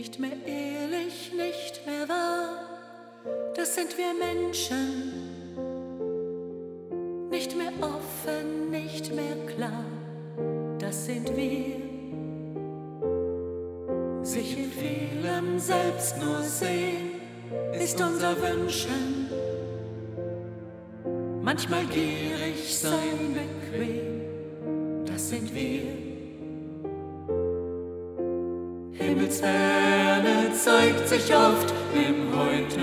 Nicht mehr ehrlich, nicht mehr wahr, das sind wir Menschen. Nicht mehr offen, nicht mehr klar, das sind wir. Sich in Fehlern selbst nur sehen, ist unser Wünschen. Manchmal gierig sein, bequem, das sind wir. Himmelsferne zeigt sich oft im Heute.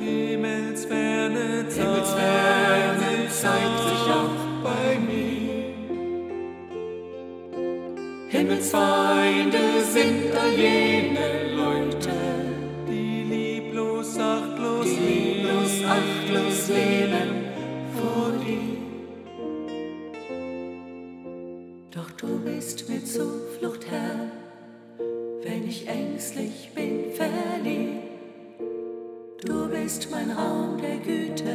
Himmelsferne Himmelsferne zeigt sich auch bei mir. Himmelsfeinde sind all jene Leute, Die lieblos, achtlos die lieblos, achtlos leben vor dir. Doch du bist mir Zuflucht, Herr, wenn ich ängstlich bin, verlieh. Du bist mein Raum der Güte,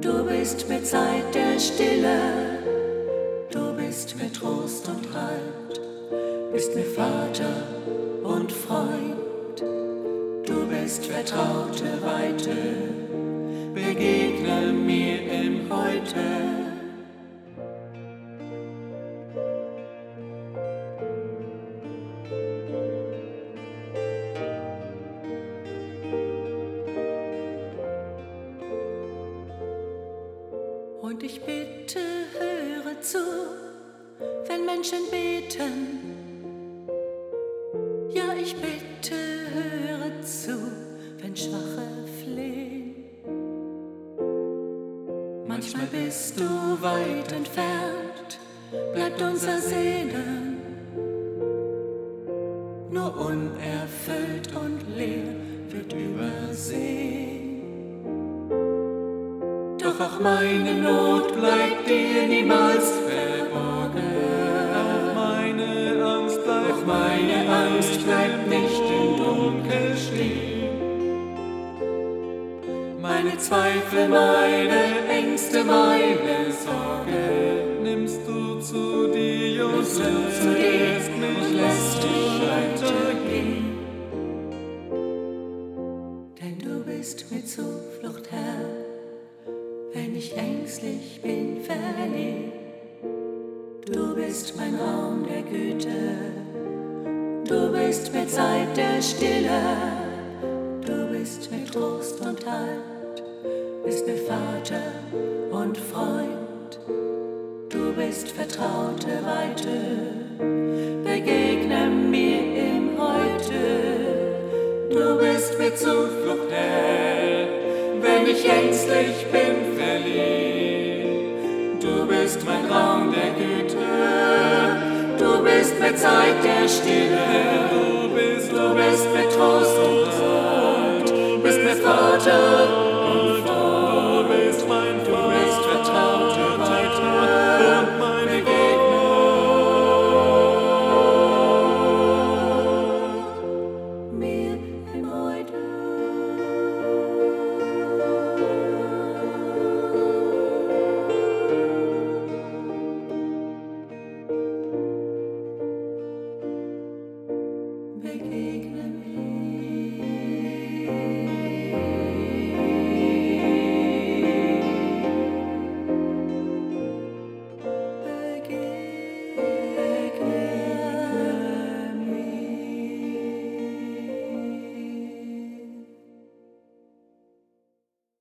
du bist mir Zeit der Stille, du bist mir Trost und Halt, bist mir Vater und Freund, du bist vertraute Weite, begegne mir zu, wenn Menschen beten. Ja, ich bitte, höre zu, wenn Schwache flehen. Manchmal bist du weit entfernt, bleibt unser Sehnen nur unerfüllt und leer wird übersehen. Doch auch meine Not bleibt dir niemals verborgen. Meine Angst bleibt Doch meine Angst bleibt nicht im Dunkel stehen. Meine Zweifel, meine Ängste, meine Sorge nimmst du zu dir und zu dir und lässt dich weitergehen. Denn du bist mir wenn ich ängstlich bin, verlieh. Du bist mein Raum der Güte, du bist mir Zeit der Stille, du bist mir Trost und Halt, bist mir Vater und Freund, du bist vertraute Weite, begegne mir im Heute, du bist mir Zuflucht, Herr, wenn ich ängstlich bin, verliebt. Du bist mein Raum der Güte, du bist mir Zeit der Stille, du bist, du bist mit Trost.